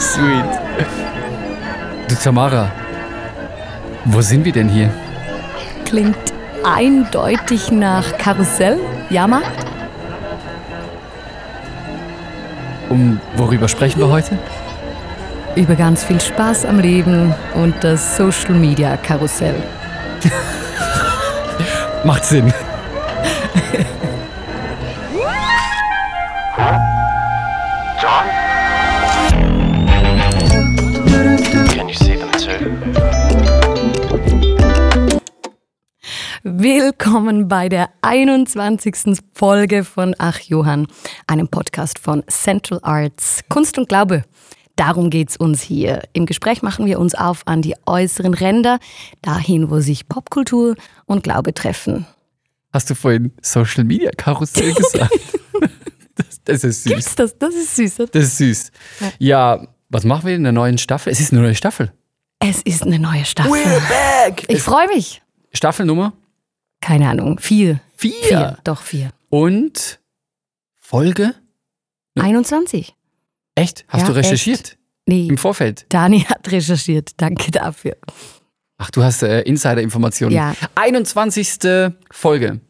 Sweet. Du Tamara, wo sind wir denn hier? Klingt eindeutig nach Karussell, Jahrmarkt. Um worüber sprechen wir heute? Über ganz viel Spaß am Leben und das Social Media Karussell. Macht Sinn. Willkommen bei der 21. Folge von Ach Johann, einem Podcast von Central Arts Kunst und Glaube. Darum geht's uns hier. Im Gespräch machen wir uns auf an die äußeren Ränder, dahin, wo sich Popkultur und Glaube treffen. Hast du vorhin Social Media Karussell gesagt? das, das ist süß. Gibt's das? Das ist süß. oder? Das ist süß. Ja, was machen wir in der neuen Staffel? Es ist eine neue Staffel. Es ist eine neue Staffel. back! Ich freue mich. Staffelnummer Keine Ahnung, vier. vier. Vier, doch vier. Und Folge? 21. Echt? Hast Ja, du recherchiert? Nee, Im Vorfeld? Dani hat recherchiert. Danke dafür. Ach, du hast äh, Insider-Informationen. Ja. 21. Folge.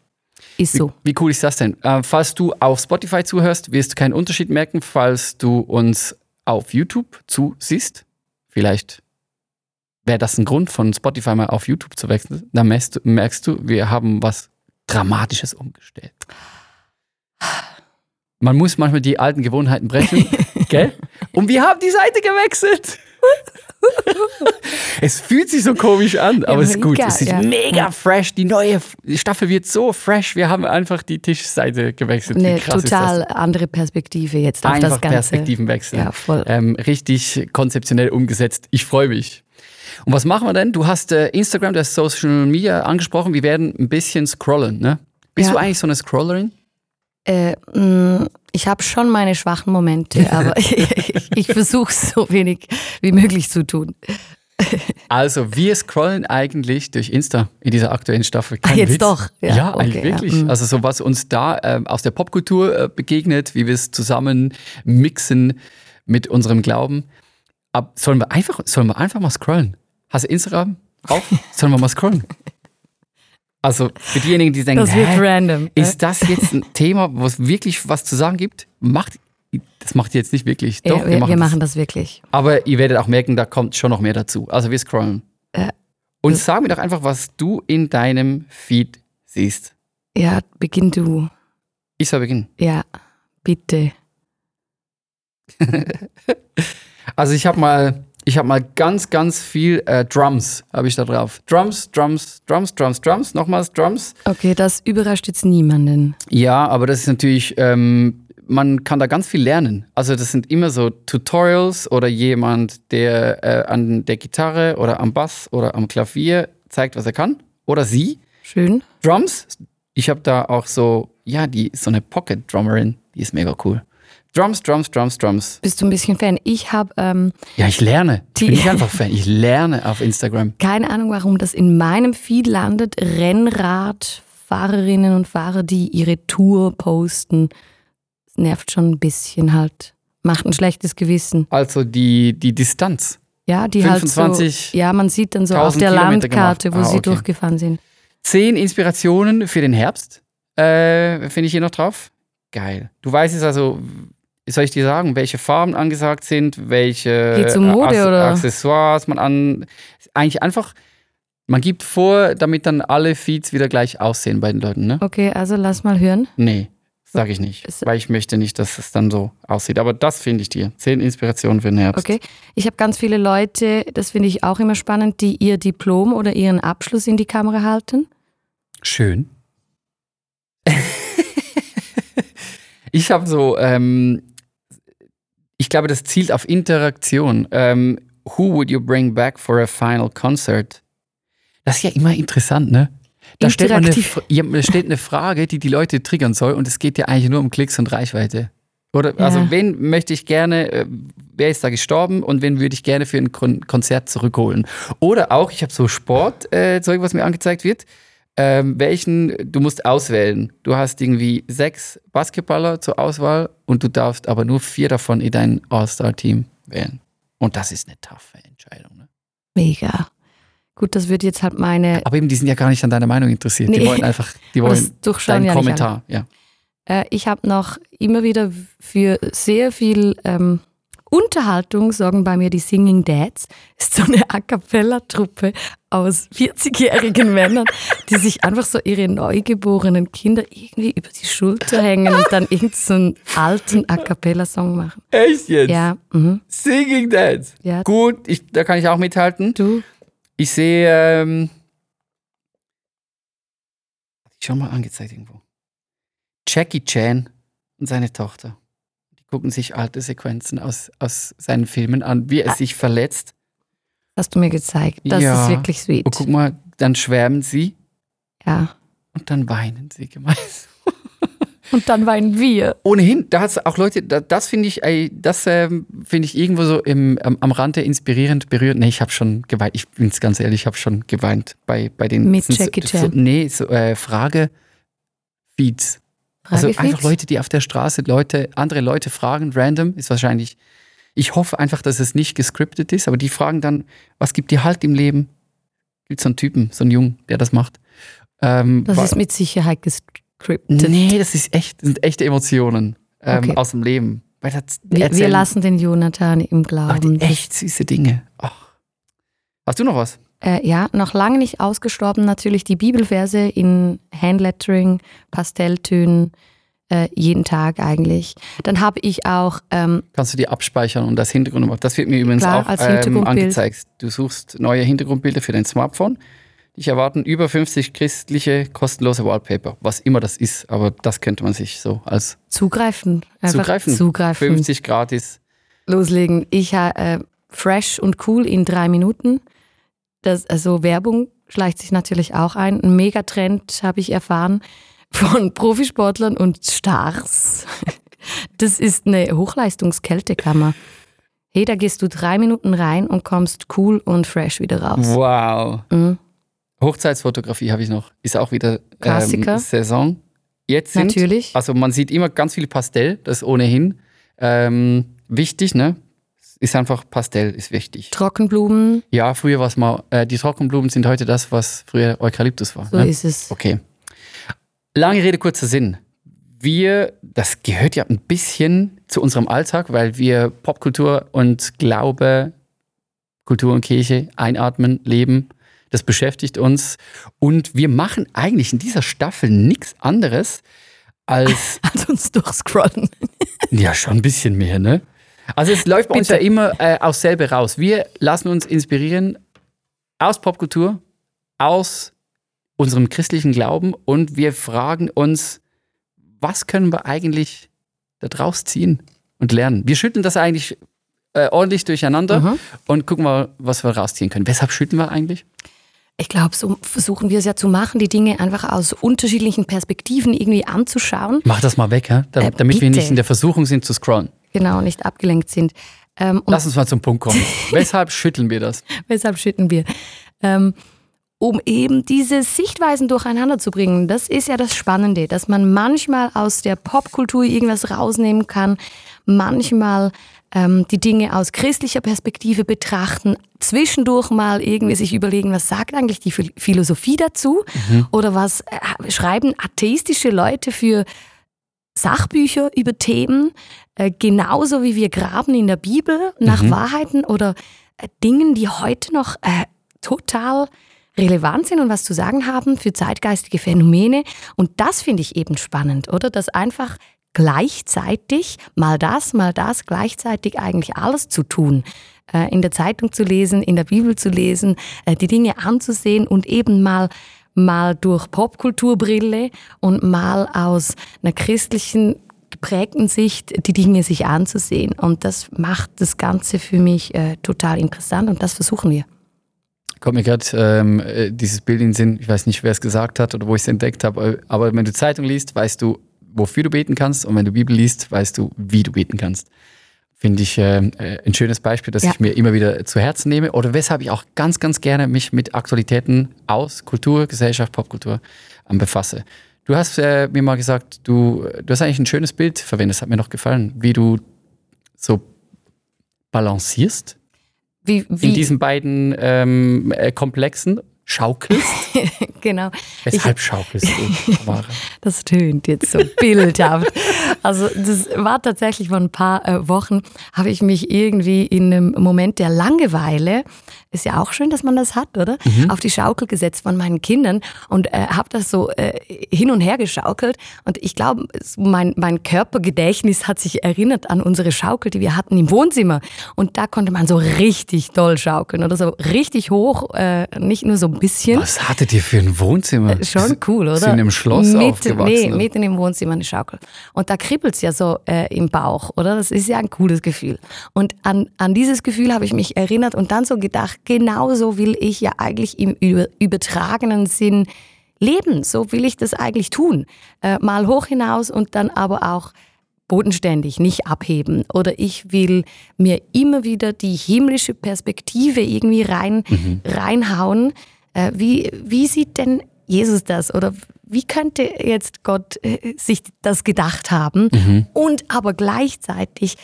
Ist so. Wie cool ist das denn? Äh, falls du auf Spotify zuhörst, wirst du keinen Unterschied merken, falls du uns auf YouTube zusiehst. Vielleicht wäre das ein Grund, von Spotify mal auf YouTube zu wechseln. Dann merkst du, merkst du, wir haben was Dramatisches umgestellt. Man muss manchmal die alten Gewohnheiten brechen, gell? Und wir haben die Seite gewechselt. es fühlt sich so komisch an, aber es ist gut. mega, Es ist ja. mega fresh. Die neue Staffel wird so fresh. Wir haben einfach die Tischseite gewechselt. Eine total andere Perspektive jetzt auf Einfach das Ganze. Perspektivenwechsel. Ja, voll. Ähm, richtig konzeptionell umgesetzt. Ich freue mich. Und was machen wir denn? Du hast äh, Instagram, das Social Media angesprochen. Wir werden ein bisschen scrollen, ne? Bist Ja. du eigentlich so eine Scrollerin? Äh, mh, ich habe schon meine schwachen Momente, aber ich, ich versuche es so wenig wie möglich zu tun. Also, wir scrollen eigentlich durch Insta in dieser aktuellen Staffel. Kein jetzt Witz. doch? Ja, Ja, okay, eigentlich ja. wirklich. Mhm. Also, so was uns da ähm, aus der Popkultur äh, begegnet, wie wir es zusammen mixen mit unserem Glauben. Ab, sollen, wir einfach, sollen wir einfach mal scrollen? Hast du Instagram auch? sollen wir mal scrollen? Also, für diejenigen, die denken, Das wird random. ist das jetzt ein Thema, wo es wirklich was zu sagen gibt? Macht, das macht ihr jetzt nicht wirklich. Doch, ja, wir, wir das. machen das wirklich. Aber ihr werdet auch merken, da kommt schon noch mehr dazu. Also wir scrollen. Äh, Und sag mir doch einfach, was du in deinem Feed siehst. Ja, beginn du. Ich soll beginnen. Ja, bitte. Also ich habe mal, ich habe mal ganz, ganz viel äh, Drums habe ich da drauf. Drums, Drums, Drums, Drums, Drums. Nochmals Drums. Okay, das überrascht jetzt niemanden. Ja, aber das ist natürlich, ähm, man kann da ganz viel lernen. Also das sind immer so Tutorials oder jemand, der äh, an der Gitarre oder am Bass oder am Klavier zeigt, was er kann. Oder sie. Schön. Drums. Ich habe da auch so, ja, die so eine Pocket Drummerin, die ist mega cool. Drums, Drums, Drums, Drums. Bist du ein bisschen Fan? Ich habe ähm, Ja, ich lerne. Ich bin nicht einfach Fan, ich lerne auf Instagram. keine Ahnung, warum das in meinem Feed landet. Rennradfahrerinnen und Fahrer, die ihre Tour posten. Das nervt schon ein bisschen halt. Macht ein schlechtes Gewissen. Also die, die Distanz. Ja, die 25 halt so. Ja, man sieht dann so auf 1000 der Kilometer Landkarte, gemacht. wo Ah, sie okay. durchgefahren sind. Zehn Inspirationen für den Herbst. Äh, Finde ich hier noch drauf. Geil. Du weißt es also, soll ich dir sagen, welche Farben angesagt sind, welche um Mode? Accessoires man an. Eigentlich einfach, man gibt vor, damit dann alle Feeds wieder gleich aussehen bei den Leuten, ne? Okay, also lass mal hören. Nee, sage ich nicht. Ist- Weil ich möchte nicht, dass es dann so aussieht. Aber das finde ich dir. Zehn Inspirationen für den Herbst. Okay. Ich habe ganz viele Leute, das finde ich auch immer spannend, die ihr Diplom oder ihren Abschluss in die Kamera halten. Schön. ich habe so, ähm, ich glaube, das zielt auf Interaktion. Ähm, who would you bring back for a final concert? Das ist ja immer interessant, ne? Da stellt man eine, da steht eine Frage, die die Leute triggern soll und es geht ja eigentlich nur um Klicks und Reichweite. Oder, also Ja. wen möchte ich gerne, äh, wer ist da gestorben und wen würde ich gerne für ein Kon Konzert zurückholen? Oder auch, ich habe so Sport, äh, Zeug, was mir angezeigt wird. Ähm, welchen, du musst auswählen. Du hast irgendwie sechs Basketballer zur Auswahl und du darfst aber nur vier davon in dein All-Star-Team wählen. Und das ist eine taffe Entscheidung. Ne? Mega. Gut, das wird jetzt halt meine. Aber eben, die sind ja gar nicht an deiner Meinung interessiert. Die Nee. wollen einfach, die wollen deinen ja Kommentar. Ja. Äh, ich habe noch immer wieder für sehr viel ähm, Unterhaltung sorgen bei mir die Singing Dads. Ist so eine A cappella-Truppe aus 40-jährigen Männern, die sich einfach so ihre neugeborenen Kinder irgendwie über die Schulter hängen und dann irgendeinen so einen alten A cappella-Song machen. Echt jetzt? Ja, mhm. Singing Dance. ja. Gut, ich, da kann ich auch mithalten. Du? Ich sehe, ähm, schon mal angezeigt irgendwo. Jackie Chan und seine Tochter. Gucken sich alte Sequenzen aus, aus seinen Filmen an, wie er sich verletzt. Hast du mir gezeigt. Das Ja. ist wirklich sweet. Und guck mal, dann schwärmen sie Ja. und dann weinen sie gemeinsam. Und dann weinen wir. Ohnehin, da hat es auch Leute, da, das finde ich, das ähm, finde ich irgendwo so im, am, am Rande inspirierend berührt. Nee, ich habe schon geweint, ich bin ganz ehrlich, ich habe schon geweint bei, bei den Mit so- Jackie so, Chan. Nee, so äh, Frage-Feeds. Also einfach Leute, die auf der Straße Leute, andere Leute fragen, random, ist wahrscheinlich. Ich hoffe einfach, dass es nicht gescriptet ist, aber die fragen dann, was gibt dir Halt im Leben? Gibt so einen Typen, so einen Jungen, der das macht. Ähm, Das ist mit Sicherheit gescriptet. Nee, das ist echt, das sind echte Emotionen ähm, Okay. aus dem Leben. Das Wir, wir lassen den Jonathan im Glauben. echt süße Dinge. Ach. Hast du noch was? Äh, ja, noch lange nicht ausgestorben natürlich die Bibelverse in Handlettering, Pastelltönen, äh, jeden Tag eigentlich. Dann habe ich auch, ähm, Kannst du die abspeichern und das Hintergrund Das wird mir übrigens Klar, auch als ähm, angezeigt. Du suchst neue Hintergrundbilder für dein Smartphone. Dich erwarten über 50 christliche kostenlose Wallpaper, was immer das ist, aber das könnte man sich so als zugreifen. Zugreifen. Zugreifen. 50 gratis. Loslegen. Ich habe äh, fresh und cool in drei Minuten. Das, also Werbung schleicht sich natürlich auch ein. Ein Megatrend habe ich erfahren von Profisportlern und Stars. Das ist eine Hochleistungskältekammer. Hey, da gehst du drei Minuten rein und kommst cool und fresh wieder raus. Wow. Mhm. Hochzeitsfotografie habe ich noch. Ist auch wieder Klassiker. ähm, Saison. Jetzt sind, Natürlich. Also man sieht immer ganz viel Pastell, das ist ohnehin ähm, wichtig, ne? Ist einfach Pastell ist wichtig. Trockenblumen, Ja, früher war es mal, äh, die Trockenblumen sind heute das, was früher Eukalyptus war. so ne? ist es. Okay. Lange Rede, kurzer Sinn. Wir, das gehört ja ein bisschen zu unserem Alltag, weil wir Popkultur und Glaube, Kultur und Kirche einatmen, leben. Das beschäftigt uns. Und wir machen eigentlich in dieser Staffel nichts anderes als, An uns durchscrollen. ja, schon ein bisschen mehr, ne? Also es läuft bei uns ja immer äh, aus selber raus. Wir lassen uns inspirieren aus Popkultur, aus unserem christlichen Glauben und wir fragen uns, was können wir eigentlich da draus ziehen und lernen? Wir schütteln das eigentlich äh, ordentlich durcheinander Mhm. und gucken mal, was wir rausziehen können. Weshalb schütteln wir eigentlich? Ich glaube, so versuchen wir es ja zu machen, die Dinge einfach aus unterschiedlichen Perspektiven irgendwie anzuschauen. Mach das mal weg? Da, Äh, damit wir bitte. nicht in der Versuchung sind zu scrollen. Genau, nicht abgelenkt sind. Ähm, Lass uns mal zum Punkt kommen. Weshalb schütteln wir das? weshalb schütten wir? Ähm, um eben diese Sichtweisen durcheinander zu bringen. Das ist ja das Spannende, dass man manchmal aus der Popkultur irgendwas rausnehmen kann, manchmal ähm, die Dinge aus christlicher Perspektive betrachten, zwischendurch mal irgendwie sich überlegen, was sagt eigentlich die Phil- Philosophie dazu oder was äh, schreiben atheistische Leute für Sachbücher über Themen, äh, genauso wie wir graben in der Bibel nach Wahrheiten oder äh, Dingen, die heute noch äh, total relevant sind und was zu sagen haben für zeitgeistige Phänomene. Und das finde ich eben spannend, oder? Dass einfach gleichzeitig mal das, mal das, gleichzeitig eigentlich alles zu tun. In der Zeitung zu lesen, in der Bibel zu lesen, die Dinge anzusehen und eben mal mal durch Popkulturbrille und mal aus einer christlichen geprägten Sicht die Dinge sich anzusehen. Und das macht das Ganze für mich äh, total interessant und das versuchen wir. Kommt mir gerade ähm, äh, dieses Bild in den Sinn, ich weiß nicht, wer es gesagt hat oder wo ich es entdeckt habe, aber wenn du Zeitung liest, weißt du, wofür du beten kannst und wenn du Bibel liest, weißt du, wie du beten kannst. Finde ich äh, äh, ein schönes Beispiel, das Ja. ich mir immer wieder zu Herzen nehme oder weshalb ich auch ganz, ganz gerne mich mit Aktualitäten aus Kultur, Gesellschaft, Popkultur ähm, befasse. Du hast äh, mir mal gesagt, du, du hast eigentlich ein schönes Bild verwendet, das hat mir noch gefallen, wie du so balancierst wie, in wie diesen beiden ähm, äh, Komplexen schaukelst. genau. Ich, Weshalb schaukelst du, Tamara? Das tönt jetzt so bildhaft. Also das war tatsächlich vor ein paar äh, Wochen, habe ich mich irgendwie in einem Moment der Langeweile, ist ja auch schön, dass man das hat, oder? Auf die Schaukel gesetzt von meinen Kindern und äh, habe das so äh, hin und her geschaukelt. Und ich glaube, mein, mein Körpergedächtnis hat sich erinnert an unsere Schaukel, die wir hatten im Wohnzimmer. Und da konnte man so richtig doll schaukeln oder so richtig hoch, äh, nicht nur so bisschen. Was hattet ihr für ein Wohnzimmer? Schon cool, oder? Sind in einem Schloss mitten, aufgewachsen? Nee, oder? mitten im Wohnzimmer eine Schaukel. Und da kribbelt es ja so äh, im Bauch, oder? Das ist ja ein cooles Gefühl. Und an, an dieses Gefühl habe ich mich erinnert und dann so gedacht, genauso will ich ja eigentlich im über, übertragenen Sinn leben. So will ich das eigentlich tun. Äh, mal hoch hinaus und dann aber auch bodenständig, nicht abheben. Oder ich will mir immer wieder die himmlische Perspektive irgendwie rein, reinhauen. Äh, wie, wie sieht denn Jesus das? Oder wie könnte jetzt Gott äh, sich das gedacht haben und aber gleichzeitig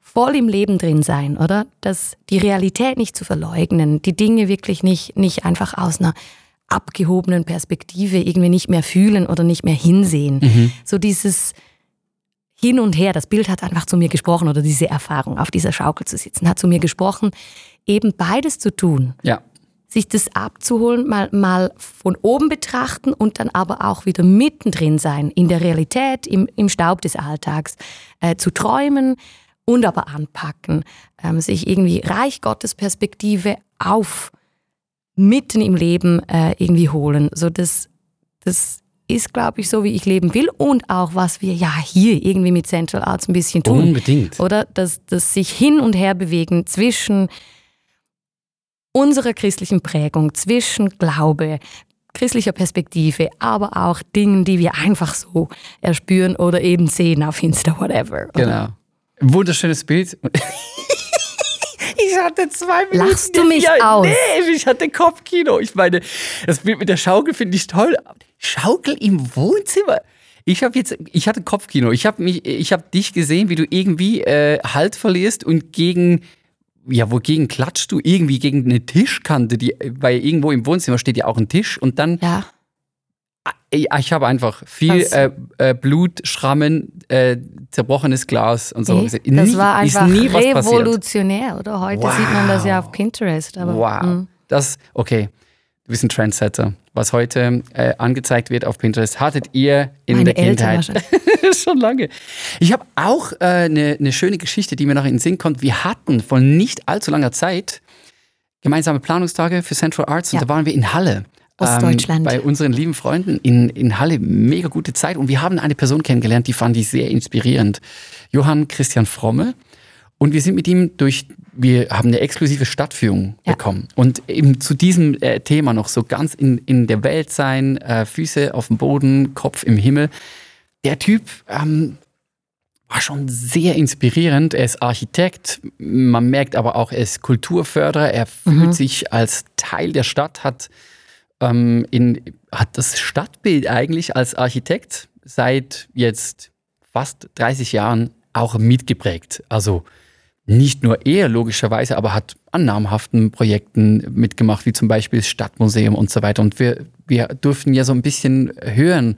voll im Leben drin sein, oder? Das, die Realität nicht zu verleugnen, die Dinge wirklich nicht, nicht einfach aus einer abgehobenen Perspektive irgendwie nicht mehr fühlen oder nicht mehr hinsehen. So dieses hin und her, das Bild hat einfach zu mir gesprochen oder diese Erfahrung, auf dieser Schaukel zu sitzen, hat zu mir gesprochen, eben beides zu tun Ja, sich das abzuholen, mal, mal von oben betrachten und dann aber auch wieder mittendrin sein, in der Realität, im, im Staub des Alltags, äh, zu träumen und aber anpacken, ähm, sich irgendwie Reich Gottes Perspektive auf mitten im Leben äh, irgendwie holen. So das, das ist, glaube ich, so, wie ich leben will und auch, was wir ja hier irgendwie mit Central Arts ein bisschen tun. unbedingt. Oder das, das sich hin und her bewegen zwischen unserer christlichen Prägung, zwischen Glaube, christlicher Perspektive, aber auch Dingen, die wir einfach so erspüren oder eben sehen auf Insta, whatever. oder? Genau. Wunderschönes Bild. Ich hatte zwei Minuten. Lachst du mich aus? Nee, ich hatte Kopfkino. Ich meine, das Bild mit der Schaukel finde ich toll. Schaukel im Wohnzimmer. Ich habe jetzt, ich hatte Kopfkino. Ich habe mich, ich habe dich gesehen, wie du irgendwie äh, Halt verlierst und gegen, ja, wogegen klatscht du? Irgendwie gegen eine Tischkante, die, weil irgendwo im Wohnzimmer steht ja auch ein Tisch und dann Ja, ja, Ich habe einfach viel äh, äh, Blut, Schrammen, äh, zerbrochenes Glas und so. gesehen. das war einfach revolutionär, oder? Heute Wow. sieht man das ja auf Pinterest. Aber, Wow. mm. Das, okay. Du bist ein Trendsetter. Was heute äh, angezeigt wird auf Pinterest, hattet ihr in Meine der Kindheit schon lange. Ich habe auch eine äh, ne- ne schöne Geschichte, die mir noch in den Sinn kommt. Wir hatten vor nicht allzu langer Zeit gemeinsame Planungstage für Central Arts Ja. und da waren wir in Halle. Ostdeutschland. Ähm, bei unseren lieben Freunden in, in Halle. Mega gute Zeit. Und wir haben eine Person kennengelernt, die fand ich sehr inspirierend. Johann Christian Fromme. Und wir sind mit ihm durch, wir haben eine exklusive Stadtführung Ja. bekommen. Und eben zu diesem äh, Thema noch so ganz in, in der Welt sein, äh, Füße auf dem Boden, Kopf im Himmel. Der Typ ähm, war schon sehr inspirierend. Er ist Architekt, man merkt aber auch, er ist Kulturförderer. Er fühlt sich als Teil der Stadt, hat, ähm, in, hat das Stadtbild eigentlich als Architekt seit jetzt fast 30 Jahren auch mitgeprägt. Also nicht nur er logischerweise, aber hat an namhaften Projekten mitgemacht, wie zum Beispiel das Stadtmuseum und so weiter. Und wir, wir durften ja so ein bisschen hören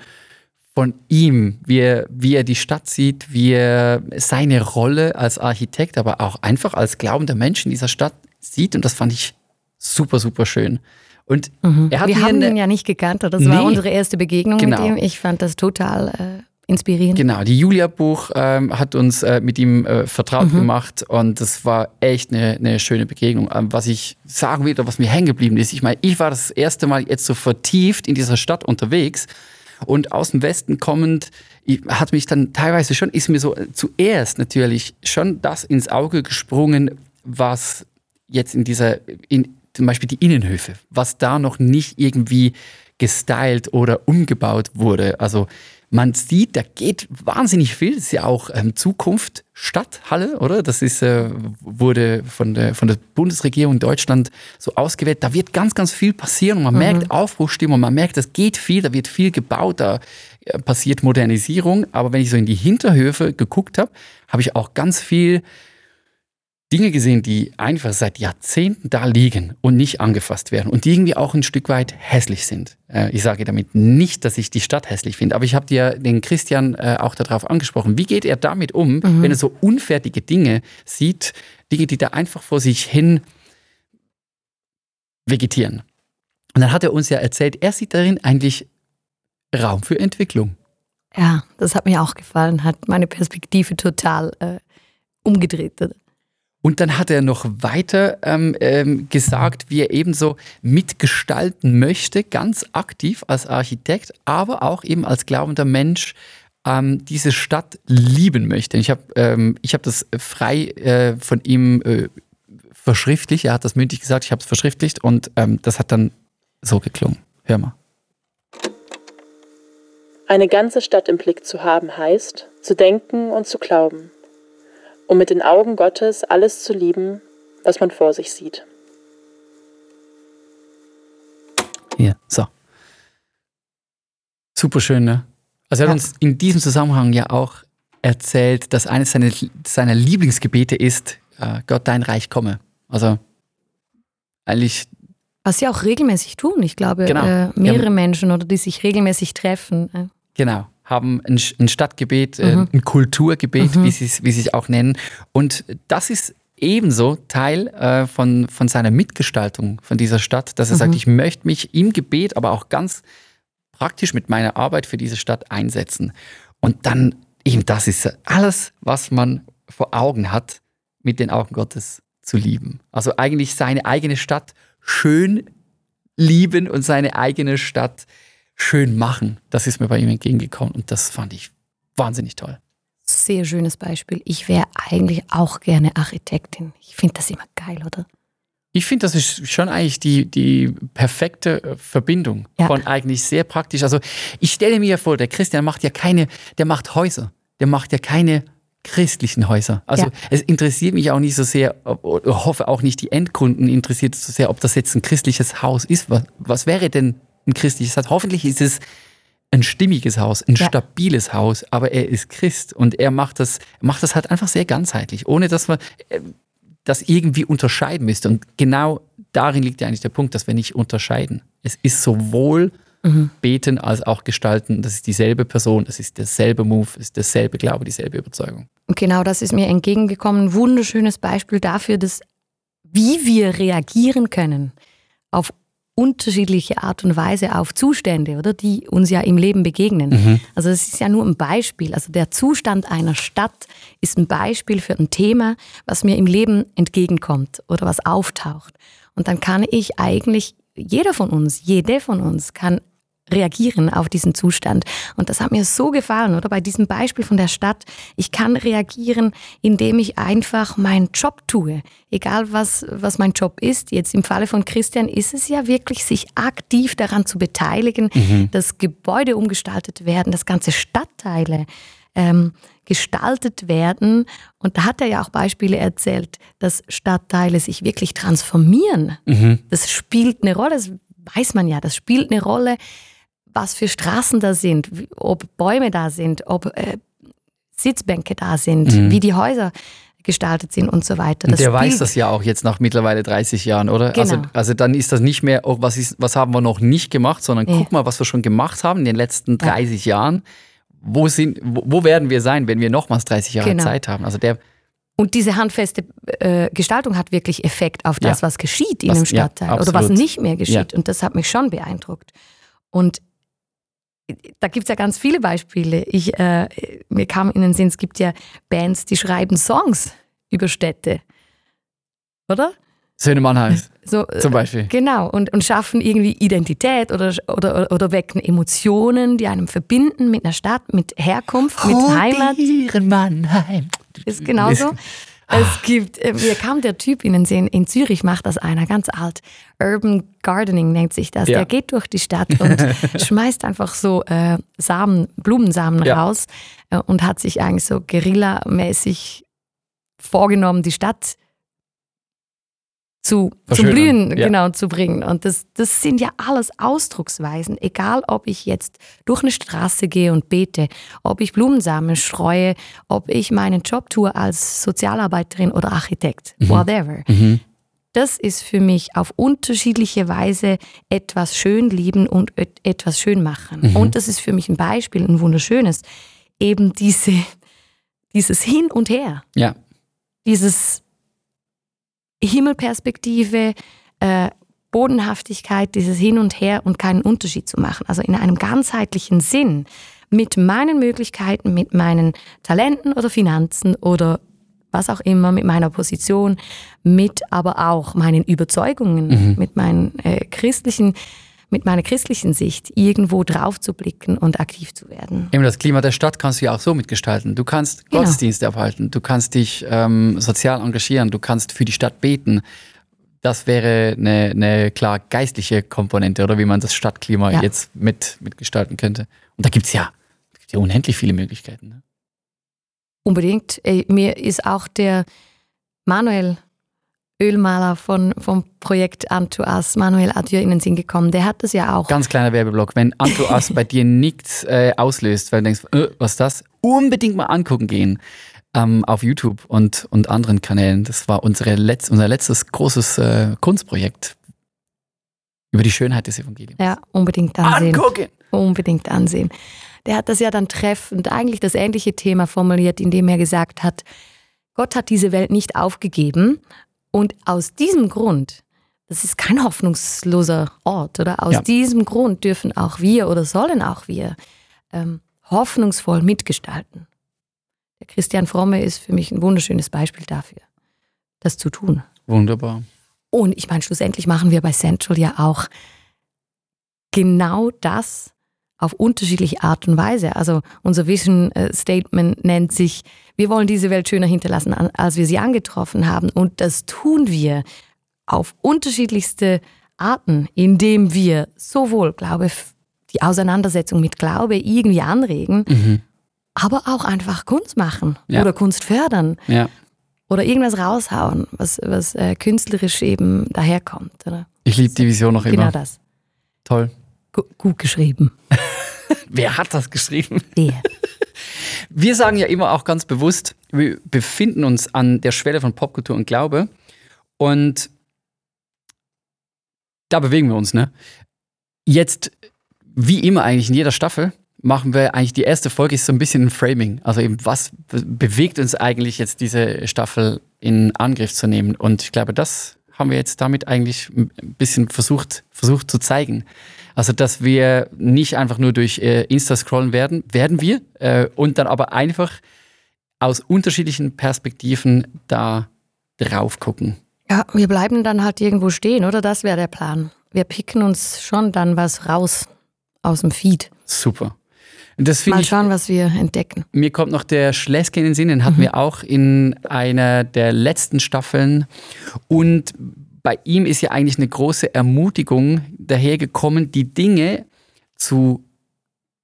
von ihm, wie er, wie er die Stadt sieht, wie er seine Rolle als Architekt, aber auch einfach als glaubender Mensch in dieser Stadt sieht. Und das fand ich super, super schön. Und er hat Wir haben ihn ja nicht gekannt, das war Nee. unsere erste Begegnung Genau. mit ihm. Ich fand das total äh, inspirierend. Genau, die Julia Buch ähm, hat uns äh, mit ihm äh, vertraut gemacht und das war echt eine, eine schöne Begegnung. Ähm, was ich sagen will, oder was mir hängen geblieben ist, ich meine, ich war das erste Mal jetzt so vertieft in dieser Stadt unterwegs und aus dem Westen kommend hat mich dann teilweise schon, ist mir so äh, zuerst natürlich schon das ins Auge gesprungen, was jetzt in dieser, in, zum Beispiel die Innenhöfe, was da noch nicht irgendwie gestylt oder umgebaut wurde. Also man sieht, da geht wahnsinnig viel. Das ist ja auch ähm, Zukunft Stadthalle, oder? Das ist, äh, wurde von der, von der Bundesregierung Deutschland so ausgewählt. Da wird ganz, ganz viel passieren und man merkt Aufbruchstimmung, man merkt, es geht viel, da wird viel gebaut, da äh, passiert Modernisierung. Aber wenn ich so in die Hinterhöfe geguckt habe, habe ich auch ganz viel Dinge gesehen, die einfach seit Jahrzehnten da liegen und nicht angefasst werden und die irgendwie auch ein Stück weit hässlich sind. Äh, ich sage damit nicht, dass ich die Stadt hässlich finde, aber ich habe dir den Christian äh, auch darauf angesprochen. Wie geht er damit um, wenn er so unfertige Dinge sieht, Dinge, die da einfach vor sich hin vegetieren? Und dann hat er uns ja erzählt, er sieht darin eigentlich Raum für Entwicklung. Ja, das hat mir auch gefallen, hat meine Perspektive total äh, umgedreht. Und dann hat er noch weiter ähm, ähm, gesagt, wie er ebenso mitgestalten möchte, ganz aktiv als Architekt, aber auch eben als glaubender Mensch ähm, diese Stadt lieben möchte. Ich habe ähm, hab das frei äh, von ihm äh, verschriftlicht, er hat das mündlich gesagt, ich habe es verschriftlicht und ähm, das hat dann so geklungen. Hör mal. Eine ganze Stadt im Blick zu haben heißt, zu denken und zu glauben, um mit den Augen Gottes alles zu lieben, was man vor sich sieht. Hier, so. Super schön, ne? Also er hat Ja. uns in diesem Zusammenhang ja auch erzählt, dass eines seiner, seiner Lieblingsgebete ist, äh, Gott, dein Reich komme. Also eigentlich, Was sie auch regelmäßig tun. Ich glaube, Genau. äh, mehrere Ja. Menschen oder die sich regelmäßig treffen. Äh. genau, haben ein, ein Stadtgebet, äh, Mhm. ein Kulturgebet, wie sie es wie es auch nennen. Und das ist ebenso Teil äh, von, von seiner Mitgestaltung von dieser Stadt, dass er sagt, ich möchte mich im Gebet, aber auch ganz praktisch mit meiner Arbeit für diese Stadt einsetzen. Und dann eben das ist alles, was man vor Augen hat, mit den Augen Gottes zu lieben. Also eigentlich seine eigene Stadt schön lieben und seine eigene Stadt schön machen. Das ist mir bei ihm entgegengekommen und das fand ich wahnsinnig toll. Sehr schönes Beispiel. Ich wäre eigentlich auch gerne Architektin. Ich finde das immer geil, oder? Ich finde, das ist schon eigentlich die, die perfekte äh, Verbindung Ja. von eigentlich sehr praktisch. Also ich stelle mir vor, der Christian macht ja keine, der macht Häuser. Der macht ja keine christlichen Häuser. Also Ja. es interessiert mich auch nicht so sehr, hoffe auch nicht die Endkunden interessiert es so sehr, ob das jetzt ein christliches Haus ist. Was, was wäre denn ein christliches Haus? Hoffentlich ist es ein stimmiges Haus, ein Ja. stabiles Haus, aber er ist Christ und er macht das, macht das halt einfach sehr ganzheitlich, ohne dass man äh, das irgendwie unterscheiden müsste. Und genau darin liegt ja eigentlich der Punkt, dass wir nicht unterscheiden. Es ist sowohl Beten als auch Gestalten, das ist dieselbe Person, das ist derselbe Move, es ist derselbe Glaube, dieselbe Überzeugung. Und genau das ist mir entgegengekommen. Ein wunderschönes Beispiel dafür, dass wie wir reagieren können auf unterschiedliche Art und Weise auf Zustände, oder die uns ja im Leben begegnen. Also es ist ja nur ein Beispiel. Also der Zustand einer Stadt ist ein Beispiel für ein Thema, was mir im Leben entgegenkommt oder was auftaucht. Und dann kann ich eigentlich jeder von uns, jede von uns kann reagieren auf diesen Zustand. Und das hat mir so gefallen, oder? Bei diesem Beispiel von der Stadt. Ich kann reagieren, indem ich einfach meinen Job tue. Egal was, was mein Job ist. Jetzt im Falle von Christian ist es ja wirklich, sich aktiv daran zu beteiligen, dass Gebäude umgestaltet werden, dass ganze Stadtteile ähm, gestaltet werden. Und da hat er ja auch Beispiele erzählt, dass Stadtteile sich wirklich transformieren. Das spielt eine Rolle, das weiß man ja, das spielt eine Rolle, was für Straßen da sind, ob Bäume da sind, ob äh, Sitzbänke da sind, wie die Häuser gestaltet sind und so weiter. Und der weiß spielt- das ja auch jetzt nach mittlerweile 30 Jahren, oder? Genau. Also, also dann ist das nicht mehr, oh, was, ist, was haben wir noch nicht gemacht, sondern Nee. guck mal, was wir schon gemacht haben in den letzten 30 Jahren. Wo, sind, wo, wo werden wir sein, wenn wir nochmals 30 Jahre Genau. Zeit haben? Also der, Und diese handfeste äh, Gestaltung hat wirklich Effekt auf das, Ja. was geschieht in Was- einem ja, Stadtteil oder was nicht mehr geschieht. Und das hat mich schon beeindruckt. Und da gibt es ja ganz viele Beispiele. Ich, äh, mir kam in den Sinn, es gibt ja Bands, die schreiben Songs über Städte. Oder? Söhne Mannheims So, äh, zum Beispiel. Genau, und, und schaffen irgendwie Identität oder, oder, oder wecken Emotionen, die einem verbinden mit einer Stadt, mit Herkunft, mit Heimat. Mannheim. Ist genauso. Es gibt, äh, mir kam der Typ in den Sinn, in Zürich macht das einer ganz alt. Urban Gardening nennt sich das. Ja. Der geht durch die Stadt und schmeißt einfach so äh, Samen, Blumensamen Ja. raus äh, und hat sich eigentlich so guerillamäßig vorgenommen, die Stadt zu, zu blühen ja. genau zu bringen. Und das, das sind ja alles Ausdrucksweisen, egal ob ich jetzt durch eine Straße gehe und bete, ob ich Blumensamen streue, ob ich meinen Job tue als Sozialarbeiterin oder Architekt, whatever. Das ist für mich auf unterschiedliche Weise etwas schön lieben und et- etwas schön machen. Und das ist für mich ein Beispiel, ein wunderschönes, eben diese, dieses Hin und Her Ja. dieses Himmelperspektive, äh, Bodenhaftigkeit, dieses Hin und Her und keinen Unterschied zu machen. Also in einem ganzheitlichen Sinn mit meinen Möglichkeiten, mit meinen Talenten oder Finanzen oder was auch immer, mit meiner Position, mit aber auch meinen Überzeugungen, mit meinen äh, christlichen, mit meiner christlichen Sicht irgendwo drauf zu blicken und aktiv zu werden. Eben das Klima der Stadt kannst du ja auch so mitgestalten. Du kannst Genau. Gottesdienste abhalten, du kannst dich ähm, sozial engagieren, du kannst für die Stadt beten. Das wäre eine, eine klar geistliche Komponente oder wie man das Stadtklima Ja. jetzt mit, mitgestalten könnte. Und da gibt es ja, ja unendlich viele Möglichkeiten. Ne? Unbedingt. Mir ist auch der Manuel Ölmaler von, vom Projekt Antuas, Manuel Adieu, in den Sinn gekommen. Der hat das ja auch. Ganz kleiner Werbeblock. Wenn Antuas bei dir nichts äh, auslöst, weil du denkst, äh, was ist das? Unbedingt mal angucken gehen. Ähm, auf YouTube und, und anderen Kanälen. Das war unsere Letz-, unser letztes großes äh, Kunstprojekt über die Schönheit des Evangeliums. Ja, unbedingt ansehen. Angucken! Unbedingt ansehen. Der hat das ja dann treffend, eigentlich das ähnliche Thema formuliert, indem er gesagt hat, Gott hat diese Welt nicht aufgegeben und aus diesem Grund, das ist kein hoffnungsloser Ort, oder? Aus Ja. diesem Grund dürfen auch wir oder sollen auch wir ähm, hoffnungsvoll mitgestalten. Der Christian Fromme ist für mich ein wunderschönes Beispiel dafür, das zu tun. Wunderbar. Und ich meine, schlussendlich machen wir bei Central ja auch genau das auf unterschiedliche Art und Weise. Also unser Vision äh, Statement nennt sich, wir wollen diese Welt schöner hinterlassen, als wir sie angetroffen haben. Und das tun wir auf unterschiedlichste Arten, indem wir sowohl Glaube, f- die Auseinandersetzung mit Glaube irgendwie anregen, aber auch einfach Kunst machen Ja. oder Kunst fördern Ja. oder irgendwas raushauen, was, was äh, künstlerisch eben daherkommt. Oder? Ich liebe die Vision noch Genau immer. das. Toll. Gu gut geschrieben. Wer hat das geschrieben? Der. Wir sagen ja immer auch ganz bewusst, wir befinden uns an der Schwelle von Popkultur und Glaube und da bewegen wir uns, ne? Jetzt, wie immer eigentlich in jeder Staffel, machen wir eigentlich die erste Folge ist so ein bisschen ein Framing. Also eben, was be- bewegt uns eigentlich jetzt diese Staffel in Angriff zu nehmen? Und ich glaube, das haben wir jetzt damit eigentlich ein bisschen versucht, versucht zu zeigen. Also, dass wir nicht einfach nur durch äh, Insta scrollen werden, werden wir, äh, und dann aber einfach aus unterschiedlichen Perspektiven da drauf gucken. Ja, wir bleiben dann halt irgendwo stehen, oder? Das wäre der Plan. Wir picken uns schon dann was raus aus dem Feed. Super. Mal ich, schauen, was wir entdecken. mir kommt noch der Schleske in den Sinn, den hatten wir auch in einer der letzten Staffeln. Und bei ihm ist ja eigentlich eine große Ermutigung dahergekommen, die Dinge zu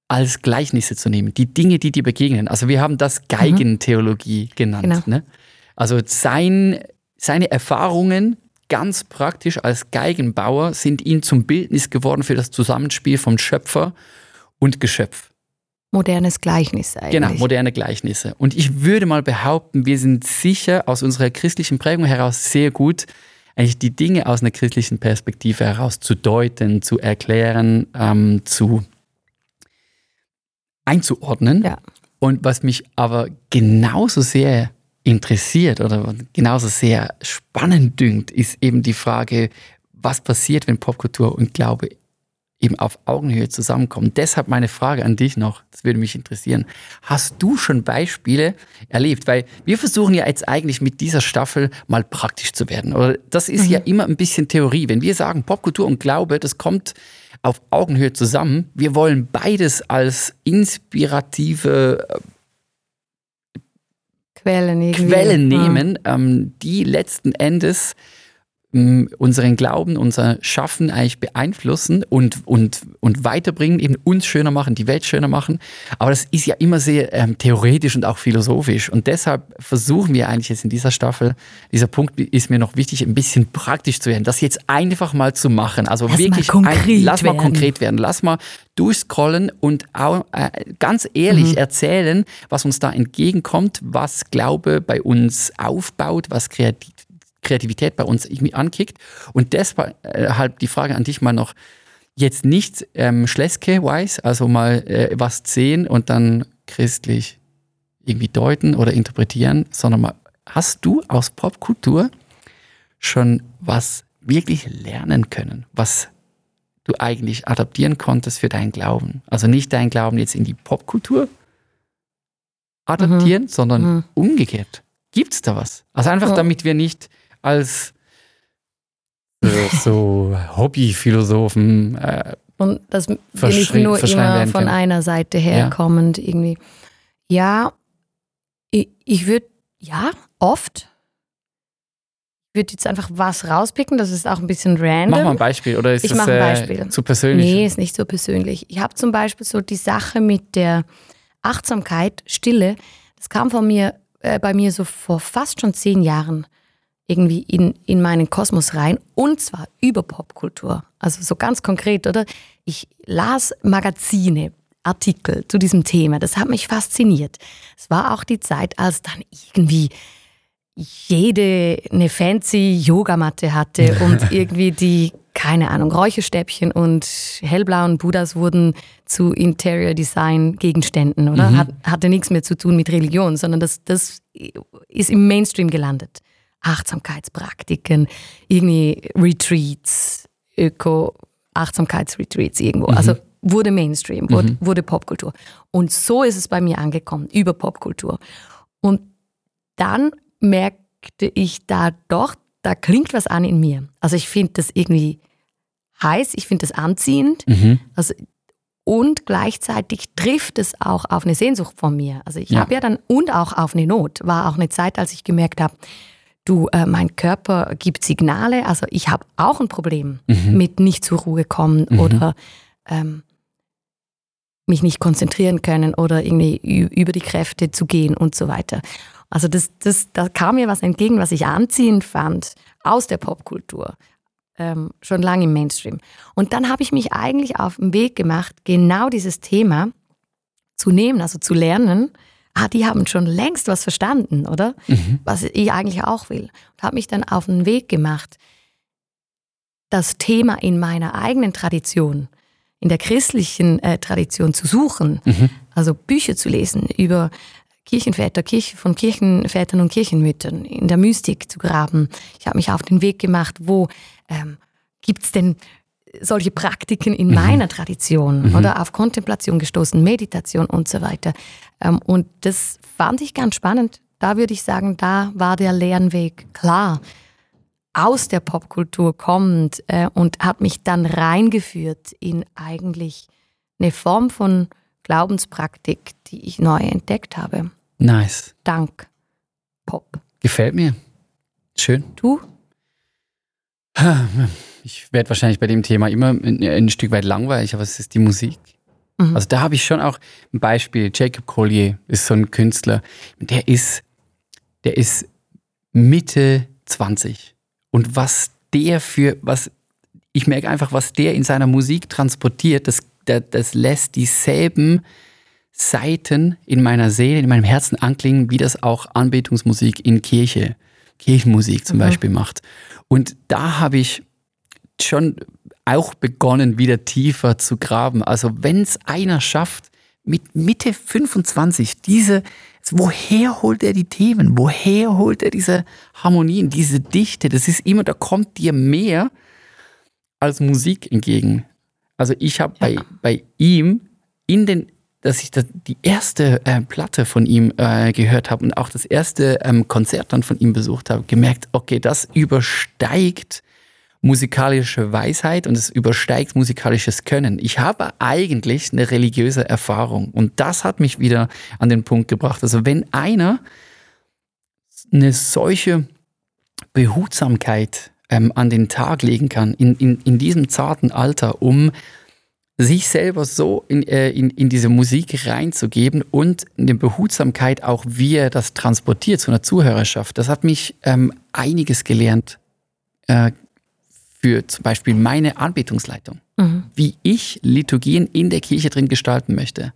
als Gleichnisse zu nehmen, die Dinge, die dir begegnen. Also wir haben das Geigentheologie genannt. Genau. Ne? Also sein, seine Erfahrungen ganz praktisch als Geigenbauer sind ihm zum Bildnis geworden für das Zusammenspiel von Schöpfer und Geschöpf. Modernes Gleichnis eigentlich. Genau, moderne Gleichnisse. Und ich würde mal behaupten, wir sind sicher aus unserer christlichen Prägung heraus sehr gut, eigentlich die Dinge aus einer christlichen Perspektive heraus zu deuten, zu erklären, ähm, zu einzuordnen. Ja. Und was mich aber genauso sehr interessiert oder genauso sehr spannend dünkt, ist eben die Frage, was passiert, wenn Popkultur und Glaube eben auf Augenhöhe zusammenkommen. Deshalb meine Frage an dich noch, das würde mich interessieren. Hast du schon Beispiele erlebt? Weil wir versuchen ja jetzt eigentlich mit dieser Staffel mal praktisch zu werden. Oder das ist ja immer ein bisschen Theorie. Wenn wir sagen, Popkultur und Glaube, das kommt auf Augenhöhe zusammen. Wir wollen beides als inspirative Quellen irgendwie. Quellen Ja. nehmen, ähm, die letzten Endes unseren Glauben, unser Schaffen eigentlich beeinflussen und, und, und weiterbringen, eben uns schöner machen, die Welt schöner machen. Aber das ist ja immer sehr ähm, theoretisch und auch philosophisch. Und deshalb versuchen wir eigentlich jetzt in dieser Staffel, dieser Punkt ist mir noch wichtig, ein bisschen praktisch zu werden, das jetzt einfach mal zu machen. Also Lass mal wirklich konkret lass mal werden. konkret werden. Lass mal durchscrollen und auch, äh, ganz ehrlich Mhm. erzählen, was uns da entgegenkommt, was Glaube bei uns aufbaut, was Kreativ Kreativität bei uns irgendwie ankickt. Und deshalb die Frage an dich mal noch, jetzt nicht ähm, Schleske-wise, also mal äh, was sehen und dann christlich irgendwie deuten oder interpretieren, sondern mal, hast du aus Popkultur schon was wirklich lernen können, was du eigentlich adaptieren konntest für deinen Glauben? Also nicht deinen Glauben jetzt in die Popkultur adaptieren, sondern Mhm. umgekehrt. Gibt es da was? Also einfach, Ja. damit wir nicht als äh, so Hobbyphilosophen äh, Und das wir nicht nur immer von können. einer Seite herkommend irgendwie. Ja, ich, ich würde, ja, oft. Ich würde jetzt einfach was rauspicken, das ist auch ein bisschen random. Mach mal ein Beispiel, oder ist Ich das äh, Beispiel. zu persönlich? Nee, ist nicht so persönlich. Ich habe zum Beispiel so die Sache mit der Achtsamkeit, Stille, das kam von mir, äh, bei mir so vor fast schon zehn Jahren irgendwie in, in meinen Kosmos rein und zwar über Popkultur. Also so ganz konkret, oder? Ich las Magazine, Artikel zu diesem Thema. Das hat mich fasziniert. Es war auch die Zeit, als dann irgendwie jede eine fancy Yogamatte hatte und irgendwie die, keine Ahnung, Räucherstäbchen und hellblauen Buddhas wurden zu Interior Design Gegenständen, oder? Hat, hatte nichts mehr zu tun mit Religion, sondern das, das ist im Mainstream gelandet. Achtsamkeitspraktiken, irgendwie Retreats, Öko-Achtsamkeitsretreats irgendwo. Also wurde Mainstream, wurde, wurde Popkultur. Und so ist es bei mir angekommen, über Popkultur. Und dann merkte ich da doch, da klingt was an in mir. Also ich finde das irgendwie heiß, ich finde das anziehend. Mhm. Also, und gleichzeitig trifft es auch auf eine Sehnsucht von mir. Also ich Ja. habe ja dann, und auch auf eine Not, war auch eine Zeit, als ich gemerkt habe, du, äh, mein Körper gibt Signale, also ich habe auch ein Problem mit nicht zur Ruhe kommen oder ähm, mich nicht konzentrieren können oder irgendwie über die Kräfte zu gehen und so weiter. Also das, das, da kam mir was entgegen, was ich anziehend fand aus der Popkultur, ähm, schon lange im Mainstream. Und dann habe ich mich eigentlich auf den Weg gemacht, genau dieses Thema zu nehmen, also zu lernen. Ah, die haben schon längst was verstanden, oder? Was ich eigentlich auch will. Und habe mich dann auf den Weg gemacht, das Thema in meiner eigenen Tradition, in der christlichen äh, Tradition zu suchen, also Bücher zu lesen über Kirchenväter, Kirche, von Kirchenvätern und Kirchenmüttern, in der Mystik zu graben. Ich habe mich auf den Weg gemacht, wo ähm, gibt es denn solche Praktiken in meiner Tradition oder auf Kontemplation gestoßen, Meditation und so weiter. Ähm, und das fand ich ganz spannend. Da würde ich sagen, da war der Lernweg klar aus der Popkultur kommend äh, und hat mich dann reingeführt in eigentlich eine Form von Glaubenspraktik, die ich neu entdeckt habe. Nice. Dank Pop. Gefällt mir. Schön. Du? Ich werde wahrscheinlich bei dem Thema immer ein, ein Stück weit langweilig, aber es ist die Musik. Mhm. Also da habe ich schon auch ein Beispiel. Jacob Collier ist so ein Künstler, der ist, der ist Mitte 20. Und was der für, was, ich merke einfach, was der in seiner Musik transportiert, das, das, das lässt dieselben Seiten in meiner Seele, in meinem Herzen anklingen, wie das auch Anbetungsmusik in Kirche, Kirchenmusik zum Beispiel macht. Und da habe ich schon auch begonnen, wieder tiefer zu graben. Also wenn es einer schafft, mit Mitte 25 diese, woher holt er die Themen? Woher holt er diese Harmonien, diese Dichte? Das ist immer, da kommt dir mehr als Musik entgegen. Also ich habe bei, bei ihm in den, dass ich da die erste äh, Platte von ihm äh, gehört habe und auch das erste ähm, Konzert dann von ihm besucht habe, gemerkt, okay, das übersteigt musikalische Weisheit und es übersteigt musikalisches Können. Ich habe eigentlich eine religiöse Erfahrung und das hat mich wieder an den Punkt gebracht. Also wenn einer eine solche Behutsamkeit ähm, an den Tag legen kann, in, in, in diesem zarten Alter, um sich selber so in, äh, in, in diese Musik reinzugeben und eine Behutsamkeit auch, wie er das transportiert zu einer Zuhörerschaft. Das hat mich ähm, einiges gelernt äh, für zum Beispiel meine Anbetungsleitung, wie ich Liturgien in der Kirche drin gestalten möchte.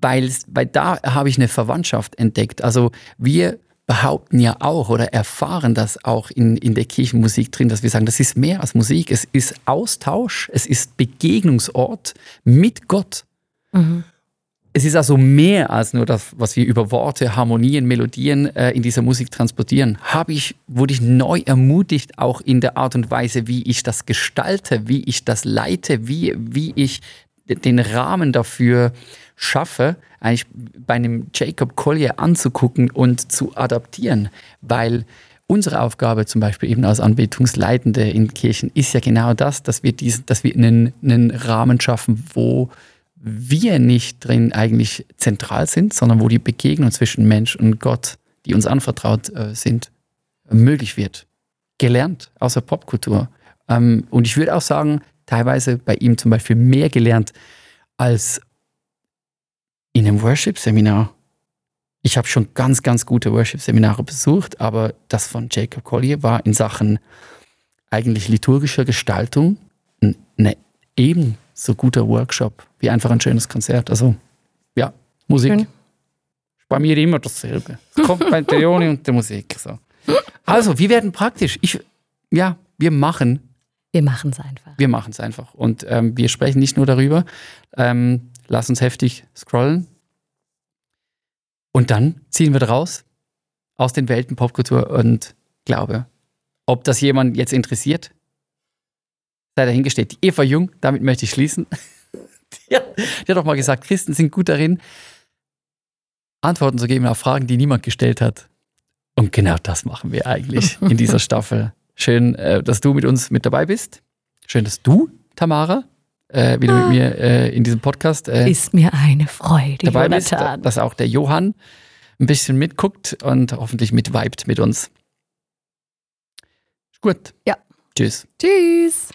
Weil, weil da habe ich eine Verwandtschaft entdeckt. Also wir behaupten ja auch oder erfahren das auch in, in der Kirchenmusik drin, dass wir sagen, das ist mehr als Musik, es ist Austausch, es ist Begegnungsort mit Gott. Es ist also mehr als nur das, was wir über Worte, Harmonien, Melodien äh, in dieser Musik transportieren. Habe ich, wurde ich neu ermutigt, auch in der Art und Weise, wie ich das gestalte, wie ich das leite, wie, wie ich den Rahmen dafür schaffe, eigentlich bei einem Jacob Collier anzugucken und zu adaptieren, weil unsere Aufgabe zum Beispiel eben als Anbetungsleitende in Kirchen ist ja genau das, dass wir diesen, dass wir einen, einen Rahmen schaffen, wo wir nicht drin eigentlich zentral sind, sondern wo die Begegnung zwischen Mensch und Gott, die uns anvertraut äh, sind, möglich wird. Gelernt aus der Popkultur. Ähm, und ich würde auch sagen, teilweise bei ihm zum Beispiel mehr gelernt als in einem Worship-Seminar. Ich habe schon ganz, ganz gute Worship-Seminare besucht, aber das von Jacob Collier war in Sachen eigentlich liturgischer Gestaltung ein eine ebenso guter Workshop wie einfach ein schönes Konzert. Also ja, Musik. Schön. Bei mir immer dasselbe. Es kommt bei der Leone und der Musik. So. Also, wir werden praktisch. Ich, ja, wir machen Wir machen es einfach. wir machen es einfach. Und ähm, wir sprechen nicht nur darüber. Ähm, lass uns heftig scrollen. Und dann ziehen wir draus aus den Welten Popkultur und Glaube. Ob das jemand jetzt interessiert, sei dahingestellt. Die Eva Jung, damit möchte ich schließen. Die hat, die hat doch mal gesagt, Christen sind gut darin, Antworten zu geben auf Fragen, die niemand gestellt hat. Und genau das machen wir eigentlich in dieser Staffel. Schön, äh, dass du mit uns mit dabei bist. Schön, dass du, Tamara, äh, wieder mit mir äh, in diesem Podcast Ist mir eine Freude, dabei bist, dass auch der Johann ein bisschen mitguckt und hoffentlich mitvibet mit uns. Gut. Ja. Tschüss. Tschüss.